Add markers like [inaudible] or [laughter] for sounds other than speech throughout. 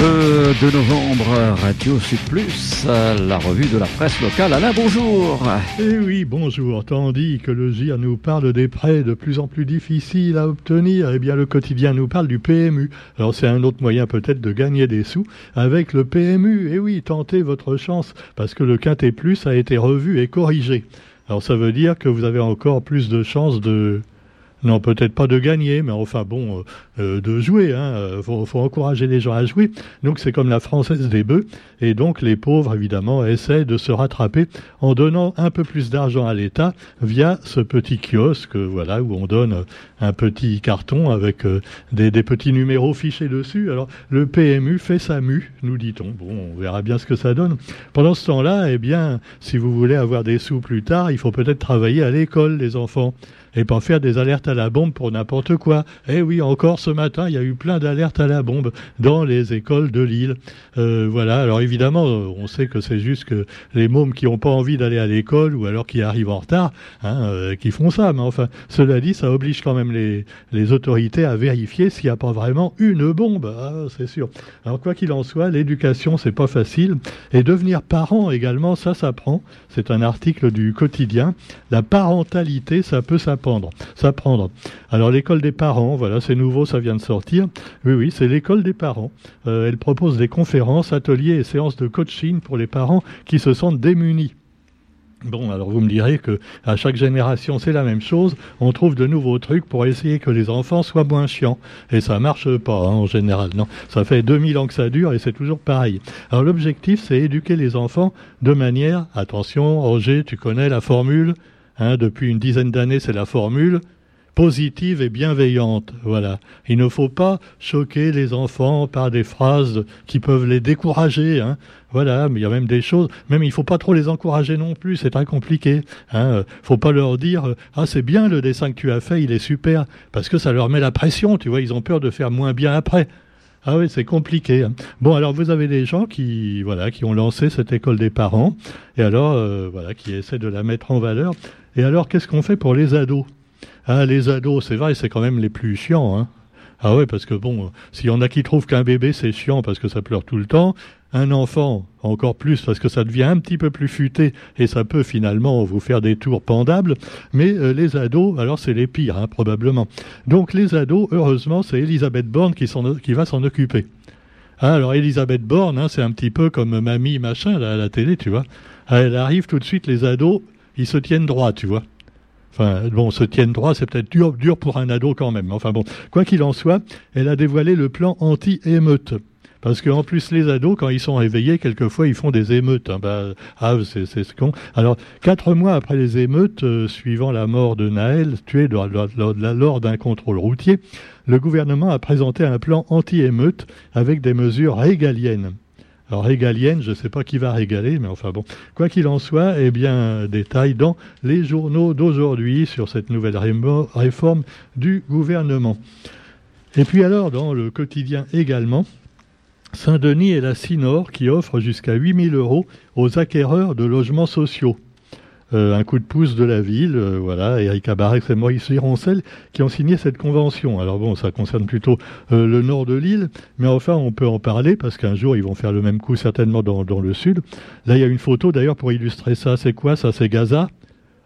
Le 2 novembre, Radio Sud Plus, la revue de la presse locale. Alain, bonjour. Eh oui, bonjour. Tandis que le GIR nous parle des prêts de plus en plus difficiles à obtenir, eh bien le quotidien nous parle du PMU. Alors c'est un autre moyen peut-être de gagner des sous avec le PMU. Eh oui, tentez votre chance parce que le Quintet Plus a été revu et corrigé. Alors ça veut dire que vous avez encore plus de chances de non, peut-être pas de gagner, mais enfin bon, euh, euh, de jouer. Hein. euh, faut, encourager les gens à jouer. Donc c'est comme la française des bœufs. Et donc les pauvres, évidemment, essaient de se rattraper en donnant un peu plus d'argent à l'État via ce petit kiosque, voilà, où on donne un petit carton avec des, des, petits numéros fichés dessus. Alors le PMU fait sa mue, nous dit-on. Bon, on verra bien ce que ça donne. Pendant ce temps-là, eh bien, si vous voulez avoir des sous plus tard, il faut peut-être travailler à l'école, les enfants et pas faire des alertes à la bombe pour n'importe quoi. Eh oui, encore ce matin, il y a eu plein d'alertes à la bombe dans les écoles de Lille. Euh, voilà, alors évidemment, on sait que c'est juste que les mômes qui n'ont pas envie d'aller à l'école ou alors qui arrivent en retard, hein, euh, qui font ça. Mais enfin, cela dit, ça oblige quand même les, autorités à vérifier s'il n'y a pas vraiment une bombe. Ah, c'est sûr. Alors quoi qu'il en soit, l'éducation, c'est pas facile. Et devenir parent également, ça s'apprend. C'est un article du quotidien. La parentalité, ça peut s'apprendre Alors l'école des parents, voilà, c'est nouveau, ça vient de sortir. Oui, oui, c'est l'école des parents. Euh, elle propose des conférences, ateliers et séances de coaching pour les parents qui se sentent démunis. Bon, alors vous me direz que à chaque génération c'est la même chose. On trouve de nouveaux trucs pour essayer que les enfants soient moins chiants. Et ça marche pas hein, en général. Non, ça fait 2000 ans que ça dure et c'est toujours pareil. Alors l'objectif c'est éduquer les enfants de manière, attention, Roger, tu connais la formule Hein, depuis une dizaine d'années, c'est la formule positive et bienveillante. Voilà. Il ne faut pas choquer les enfants par des phrases qui peuvent les décourager. Hein. Voilà, mais il y a même des choses. Même il faut pas trop les encourager non plus. C'est très compliqué. Hein. Faut pas leur dire ah c'est bien le dessin que tu as fait, il est super, parce que ça leur met la pression. Tu vois, ils ont peur de faire moins bien après. Ah oui, c'est compliqué. Hein. Bon, alors vous avez des gens qui, voilà, qui ont lancé cette école des parents, et alors, euh, voilà, qui essaient de la mettre en valeur. Et alors, qu'est-ce qu'on fait pour les ados? Ah, les ados, c'est vrai, c'est quand même les plus chiants. Hein. Ah ouais, parce que bon, s'il y en a qui trouvent qu'un bébé c'est chiant parce que ça pleure tout le temps, un enfant encore plus parce que ça devient un petit peu plus futé et ça peut finalement vous faire des tours pendables, mais euh, les ados, alors c'est les pires hein, probablement. Donc les ados, heureusement, c'est Elisabeth Borne qui, va s'en occuper. Ah, alors Elisabeth Borne, hein, c'est un petit peu comme mamie machin à la télé, tu vois. Elle arrive tout de suite, les ados, ils se tiennent droit, tu vois. Enfin, bon, se tiennent droit, c'est peut-être dur, dur pour un ado quand même. Enfin bon, quoi qu'il en soit, elle a dévoilé le plan anti-émeute. Parce qu'en plus, les ados, quand ils sont réveillés, quelquefois, ils font des émeutes. Ah, c'est ce con. Alors, quatre mois après les émeutes, euh, suivant la mort de Naël, tué lors d'un contrôle routier, le gouvernement a présenté un plan anti-émeute avec des mesures régaliennes. Alors régalienne, je ne sais pas qui va régaler, mais enfin bon. Quoi qu'il en soit, eh bien, détail dans les journaux d'aujourd'hui sur cette nouvelle réforme du gouvernement. Et puis alors, dans le quotidien également, Saint-Denis et la Sinor qui offrent jusqu'à 8000 euros aux acquéreurs de logements sociaux. Euh, un coup de pouce de la ville, euh, voilà, Eric Abarex et Maurice Gironcel qui ont signé cette convention. Alors bon, ça concerne plutôt euh, le nord de l'île, mais enfin on peut en parler parce qu'un jour ils vont faire le même coup certainement dans, dans le sud. Là il y a une photo d'ailleurs pour illustrer ça, c'est quoi ça? C'est Gaza?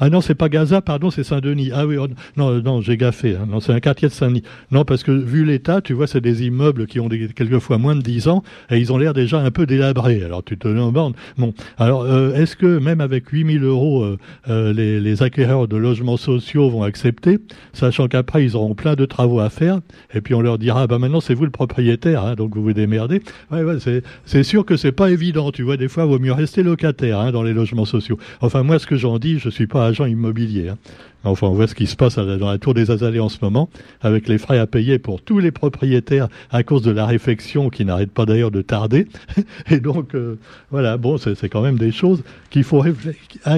Ah non, c'est pas Gaza, pardon, c'est Saint-Denis. Ah oui, oh, non, non, j'ai gaffé. Hein. Non, c'est un quartier de Saint-Denis. Non, parce que vu l'état, tu vois, c'est des immeubles qui ont des, quelquefois moins de 10 ans et ils ont l'air déjà un peu délabrés. Alors tu te demandes. Bon, alors euh, est-ce que même avec 8000 euros, euh, euh, les, les, acquéreurs de logements sociaux vont accepter, sachant qu'après ils auront plein de travaux à faire et puis on leur dira, bah maintenant c'est vous le propriétaire, hein, donc vous vous démerdez. Ouais, ouais, c'est sûr que c'est pas évident. Tu vois, des fois, il vaut mieux rester locataire hein, dans les logements sociaux. Enfin, moi, ce que j'en dis, je suis pas agent immobilier. Hein. Enfin, on voit ce qui se passe dans la tour des Azalées en ce moment, avec les frais à payer pour tous les propriétaires à cause de la réfection qui n'arrête pas d'ailleurs de tarder. [laughs] Et donc, euh, voilà, bon, c'est quand même des choses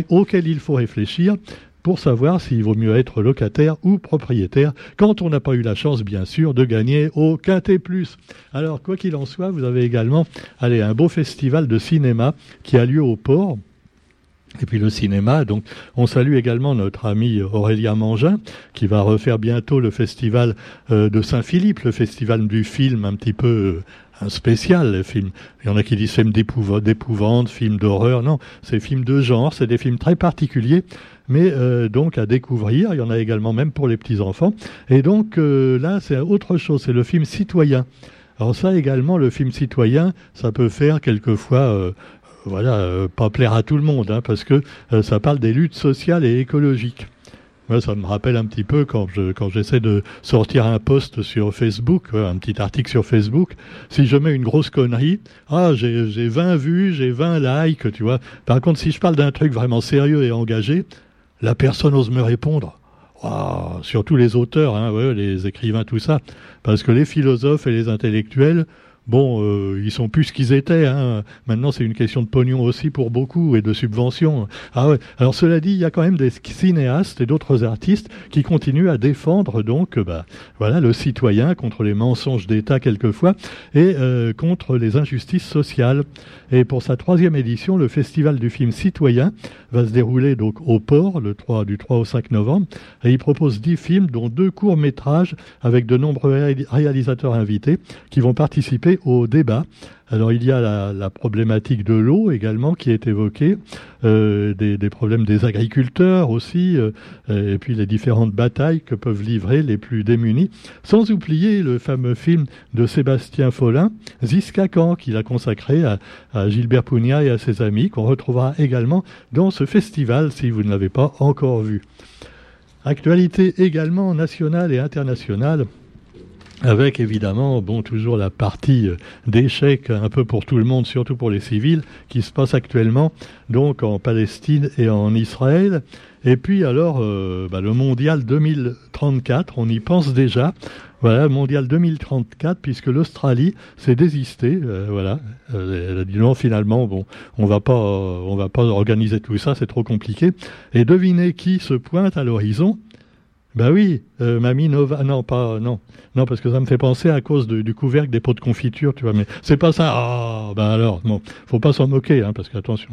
auxquelles il faut réfléchir pour savoir s'il vaut mieux être locataire ou propriétaire quand on n'a pas eu la chance, bien sûr, de gagner au Quintet Plus. Alors, quoi qu'il en soit, vous avez également allez, un beau festival de cinéma qui a lieu au port et puis le cinéma. Donc, on salue également notre ami Aurélien Mangin, qui va refaire bientôt le festival euh, de Saint-Philippe, le festival du film un petit peu euh, un spécial, les films. Il y en a qui disent film d'épouvante, film d'horreur. Non, c'est films de genre, c'est des films très particuliers, mais euh, donc à découvrir. Il y en a également même pour les petits-enfants. Et donc là, c'est autre chose, c'est le film citoyen. Alors ça également, le film citoyen, ça peut faire quelquefois voilà, euh, pas plaire à tout le monde, hein, parce que euh, ça parle des luttes sociales et écologiques. Moi, ça me rappelle un petit peu quand je quand j'essaie de sortir un post sur Facebook, un petit article sur Facebook. Si je mets une grosse connerie, ah j'ai 20 vues, j'ai 20 likes, tu vois. Par contre, si je parle d'un truc vraiment sérieux et engagé, la personne ose me répondre. surtout les auteurs, hein, les écrivains, tout ça, parce que les philosophes et les intellectuels, bon, euh, ils sont plus ce qu'ils étaient. Hein. Maintenant, c'est une question de pognon aussi pour beaucoup et de subventions. Ah. Alors cela dit, il y a quand même des cinéastes et d'autres artistes qui continuent à défendre donc, bah, voilà, le citoyen contre les mensonges d'État quelquefois et euh, contre les injustices sociales. Et pour sa troisième édition, le Festival du film citoyen va se dérouler donc au port le 3, du 3 au 5 novembre. Et il propose dix films, dont deux courts métrages avec de nombreux réalisateurs invités qui vont participer au débat. Alors il y a la, problématique de l'eau également qui est évoquée, euh, des, problèmes des agriculteurs aussi, euh, et puis les différentes batailles que peuvent livrer les plus démunis, sans oublier le fameux film de Sébastien Follin, Ziskakan, qu'il a consacré à, à Gilbert Pugna et à ses amis, qu'on retrouvera également dans ce festival si vous ne l'avez pas encore vu. Actualité également nationale et internationale avec évidemment, bon, toujours la partie euh, d'échec un peu pour tout le monde, surtout pour les civils, qui se passe actuellement donc en Palestine et en Israël. Et puis alors, euh, bah, le mondial 2034, on y pense déjà. Voilà, mondial 2034, puisque l'Australie s'est désistée. Euh, voilà, elle a dit non, finalement, bon, on va pas, on va pas organiser tout ça, c'est trop compliqué. Et devinez qui se pointe à l'horizon? Ben oui, euh, Mamie Nova, non pas, non, non parce que ça me fait penser à cause du couvercle des pots de confiture, tu vois, mais c'est pas ça. Ah, ben alors, bon, faut pas s'en moquer, hein, parce qu'attention.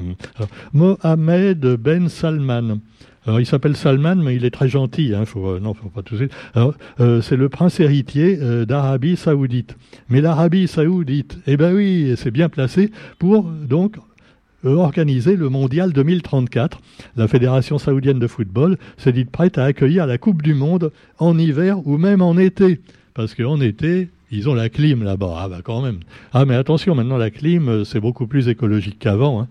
Mohamed Ben Salman. Alors, il s'appelle Salman, mais il est très gentil. Hein, faut, euh, non, faut pas tout Alors, euh, c'est le prince héritier d'Arabie Saoudite. Mais l'Arabie Saoudite, eh ben oui, c'est bien placé pour donc organiser le Mondial 2034. La Fédération saoudienne de football s'est dite prête à accueillir la Coupe du Monde en hiver ou même en été. Parce qu'en été, ils ont la clim là-bas. Ah bah quand même. Ah mais attention, maintenant la clim, c'est beaucoup plus écologique qu'avant. Hein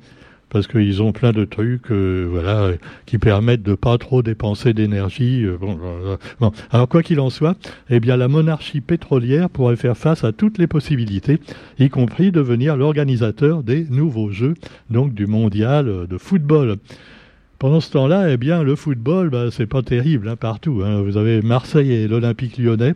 parce qu'ils ont plein de trucs, euh, voilà, qui permettent de pas trop dépenser d'énergie. Euh, euh, bon, alors quoi qu'il en soit, eh bien la monarchie pétrolière pourrait faire face à toutes les possibilités, y compris devenir l'organisateur des nouveaux Jeux, donc du mondial de football. Pendant ce temps-là, eh bien, le football, bah, c'est pas terrible hein, partout. Hein. Vous avez Marseille et l'Olympique lyonnais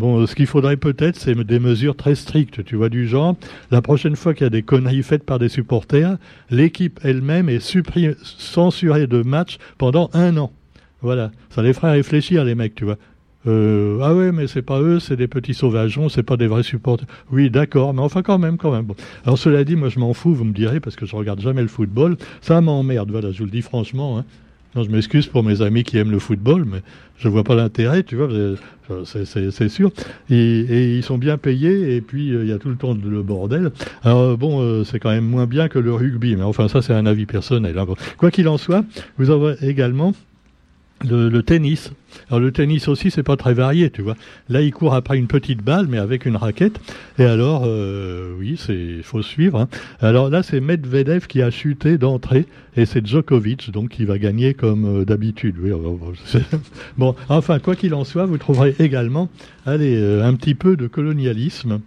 Bon, ce qu'il faudrait peut-être, c'est des mesures très strictes, tu vois, du genre, la prochaine fois qu'il y a des conneries faites par des supporters, l'équipe elle-même est censurée de match pendant un an. Voilà, ça les ferait réfléchir, les mecs, tu vois. Euh, ah ouais, mais c'est pas eux, c'est des petits sauvageons, c'est pas des vrais supporters. Oui, d'accord, mais enfin quand même, quand même. Bon. Alors cela dit, moi je m'en fous, vous me direz, parce que je regarde jamais le football. Ça m'emmerde, voilà, je vous le dis franchement. Hein. Non, je m'excuse pour mes amis qui aiment le football, mais je vois pas l'intérêt, tu vois, c'est sûr. Et, ils sont bien payés, et puis euh, il y a tout le temps le bordel. Alors bon, euh, c'est quand même moins bien que le rugby, mais enfin ça c'est un avis personnel. Hein. Quoi qu'il en soit, vous avez également le, tennis. Alors le tennis aussi, c'est pas très varié, tu vois. Là, il court après une petite balle, mais avec une raquette. Et alors, euh, oui, c'est faut suivre. Hein. Alors là, c'est Medvedev qui a chuté d'entrée, et c'est Djokovic, donc qui va gagner comme euh, d'habitude. Oui, [laughs] bon, enfin, quoi qu'il en soit, vous trouverez également, allez, euh, un petit peu de colonialisme.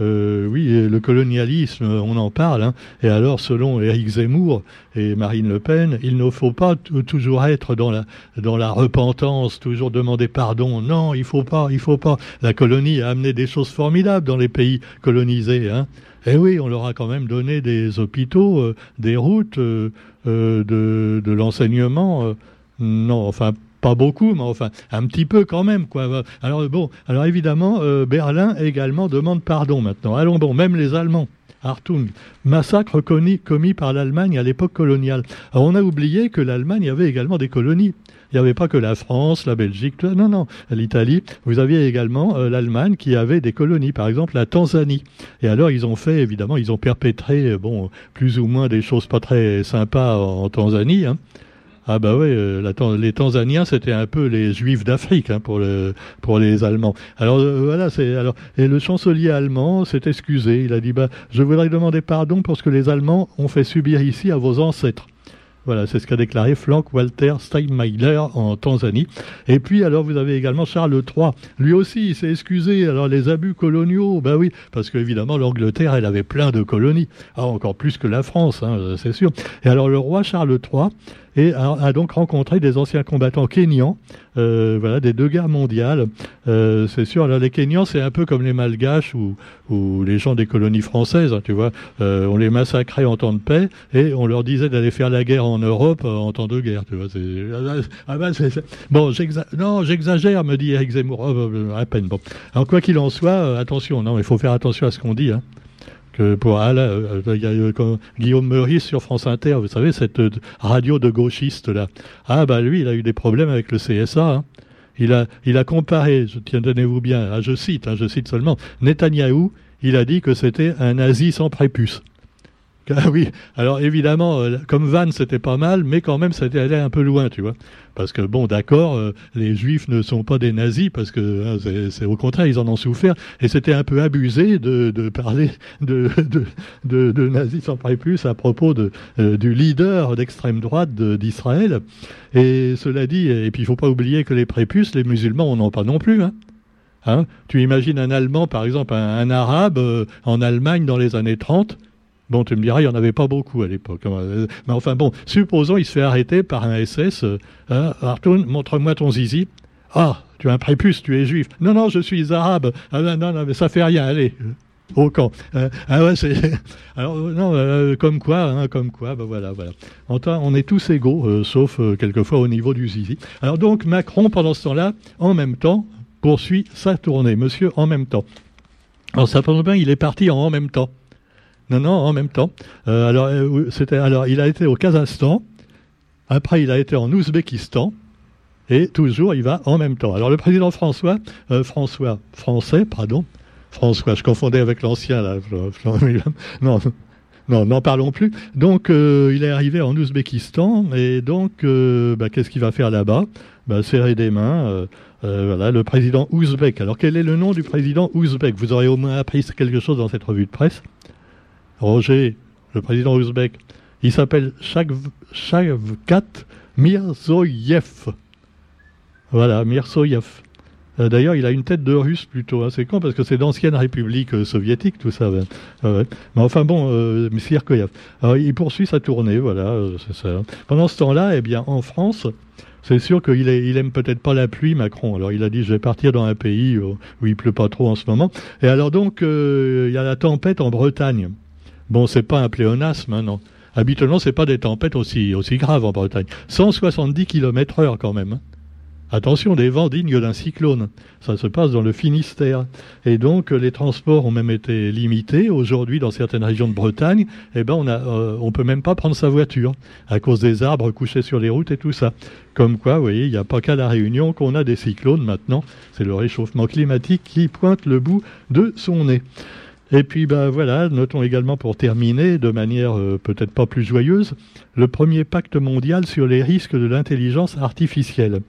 Euh, oui, le colonialisme, on en parle. Hein. Et alors, selon Éric Zemmour et Marine Le Pen, il ne faut pas toujours être dans la, dans la repentance, toujours demander pardon. Non, il faut pas, il faut pas. La colonie a amené des choses formidables dans les pays colonisés. Hein. Et oui, on leur a quand même donné des hôpitaux, euh, des routes, euh, de, de l'enseignement. non, enfin, pas beaucoup, mais enfin un petit peu quand même. Quoi. Alors bon, alors évidemment, euh, Berlin également demande pardon maintenant. Allons bon, même les Allemands. Hartung, massacre commis, par l'Allemagne à l'époque coloniale. Alors on a oublié que l'Allemagne avait également des colonies. Il n'y avait pas que la France, la Belgique, non, non, l'Italie. Vous aviez également euh, l'Allemagne qui avait des colonies, par exemple la Tanzanie. Et alors ils ont fait, évidemment, ils ont perpétré, euh, bon, plus ou moins des choses pas très sympas en, Tanzanie. Hein. Ah bah oui, euh, les Tanzaniens c'était un peu les Juifs d'Afrique hein, pour le pour les Allemands. Alors voilà, c'est alors et le chancelier allemand s'est excusé. Il a dit bah je voudrais demander pardon pour ce que les Allemands ont fait subir ici à vos ancêtres. Voilà, c'est ce qu'a déclaré Frank Walter Steinmeier en Tanzanie. Et puis, alors, vous avez également Charles III. Lui aussi, il s'est excusé. Alors, les abus coloniaux, ben oui, parce qu'évidemment, l'Angleterre, elle avait plein de colonies. Ah, encore plus que la France, hein, c'est sûr. Et alors, le roi Charles III, et a, donc rencontré des anciens combattants kenyans, euh, voilà, des deux guerres mondiales. Euh, c'est sûr, alors les Kenyans, c'est un peu comme les Malgaches ou, ou les gens des colonies françaises, hein, tu vois. Euh, on les massacrait en temps de paix et on leur disait d'aller faire la guerre en Europe en temps de guerre, tu vois. Ah ben, bon, non, j'exagère, me dit Eric Zemmour. Oh, à peine. Bon. Alors quoi qu'il en soit, attention, non, il faut faire attention à ce qu'on dit. Hein pour ah, euh, euh, Guillaume Meurice sur France Inter, vous savez cette euh, radio de gauchiste là. Ah bah lui, il a eu des problèmes avec le CSA. Hein. Il a il a comparé, je tiens tenez-vous bien, ah, je cite, hein, je cite seulement, Netanyahou, il a dit que c'était un nazi sans prépuce. Ah oui, alors évidemment, euh, comme Van, c'était pas mal, mais quand même, ça allé un peu loin, tu vois. Parce que, bon, d'accord, euh, les juifs ne sont pas des nazis, parce que hein, au contraire, ils en ont souffert, et c'était un peu abusé de, parler [laughs] de, nazis sans prépuce à propos de, euh, du leader d'extrême droite d'Israël. Et cela dit, et puis il faut pas oublier que les prépuces, les musulmans, on n'en pas non plus, hein. Hein tu imagines un Allemand, par exemple, un Arabe en Allemagne dans les années 30, Bon, tu me diras, il n'y en avait pas beaucoup à l'époque. Mais enfin bon, supposons il se fait arrêter par un SS. Euh, hein, montre-moi ton zizi. Ah, tu es un prépuce, tu es juif. Non, non, je suis arabe. Ah, non, non, mais ça fait rien, allez. Au camp. Euh, ah. [laughs] Alors, non, euh, comme quoi, hein, comme quoi, ben voilà, voilà. on est tous égaux, sauf quelquefois au niveau du zizi. Alors donc, Macron, pendant ce temps-là, en même temps, poursuit sa tournée. Monsieur, en même temps. Alors, ça bien, il est parti en même temps. Non, non, en même temps. Euh, alors, euh, c'était, alors, il a été au Kazakhstan. Après, il a été en Ouzbékistan. Et toujours, il va en même temps. Alors, le président François, euh, François, français, pardon, François, je confondais avec l'ancien, là. Non, non, n'en parlons plus. Donc, il est arrivé en Ouzbékistan. Et donc, bah, qu'est-ce qu'il va faire là-bas? Bah, Serrer des mains. voilà, le président ouzbek. Alors, quel est le nom du président ouzbek Vous aurez au moins appris quelque chose dans cette revue de presse. Roger, le président ouzbek, il s'appelle Shavkat Mirzoyev. Voilà, Mirzoyev. Euh, d'ailleurs, il a une tête de russe plutôt. Hein. C'est con parce que c'est d'anciennes républiques euh, soviétiques, tout ça. Mais enfin bon, euh, Alors, il poursuit sa tournée, voilà, euh, ça. Pendant ce temps-là, eh bien, en France, c'est sûr qu'il il aime peut-être pas la pluie, Macron. Alors il a dit je vais partir dans un pays où il pleut pas trop en ce moment. Et alors donc il y a la tempête en Bretagne. Bon, c'est pas un pléonasme, hein, non. Habituellement, c'est pas des tempêtes aussi, aussi graves en Bretagne. 170 km heure quand même. Hein. Attention, des vents dignes d'un cyclone. Ça se passe dans le Finistère. Et donc, les transports ont même été limités. Aujourd'hui, dans certaines régions de Bretagne, eh ben, on euh, on peut même pas prendre sa voiture à cause des arbres couchés sur les routes et tout ça. Comme quoi, vous voyez, il n'y a pas qu'à la Réunion qu'on a des cyclones maintenant. C'est le réchauffement climatique qui pointe le bout de son nez. Et puis ben voilà, notons également pour terminer, de manière euh, peut-être pas plus joyeuse, le premier pacte mondial sur les risques de l'intelligence artificielle.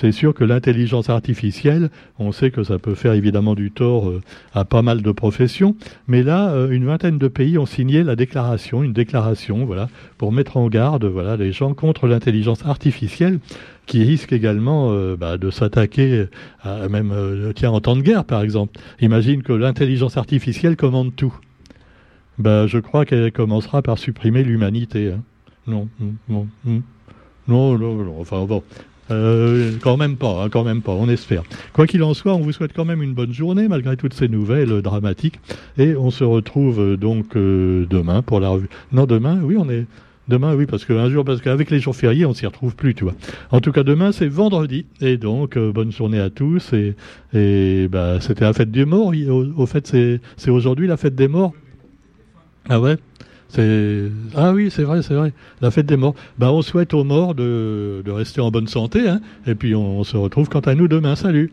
C'est sûr que l'intelligence artificielle, on sait que ça peut faire évidemment du tort euh, à pas mal de professions, mais là, euh, une vingtaine de pays ont signé la déclaration, une déclaration, voilà, pour mettre en garde, voilà, les gens contre l'intelligence artificielle, qui risque également euh, bah, de s'attaquer à même, tiens, en temps de guerre, par exemple. Imagine que l'intelligence artificielle commande tout. Bah, je crois qu'elle commencera par supprimer l'humanité. Hein. Non, non, non, non, non, enfin bon. Euh, quand même pas, hein, quand même pas, on espère. Quoi qu'il en soit, on vous souhaite quand même une bonne journée malgré toutes ces nouvelles dramatiques. Et on se retrouve euh, donc euh, demain pour la revue. Non, demain, oui, on est. Demain, oui, parce qu'un jour, parce qu'avec les jours fériés, on s'y retrouve plus, tu vois. En tout cas, demain, c'est vendredi. Et donc, bonne journée à tous. Et, et bah, c'était la fête des morts. Au, au fait, c'est aujourd'hui la fête des morts. Ah ouais? Ah oui c'est vrai c'est vrai la fête des morts. Bah on souhaite aux morts de, de rester en bonne santé hein, et puis on se retrouve quant à nous demain. Salut.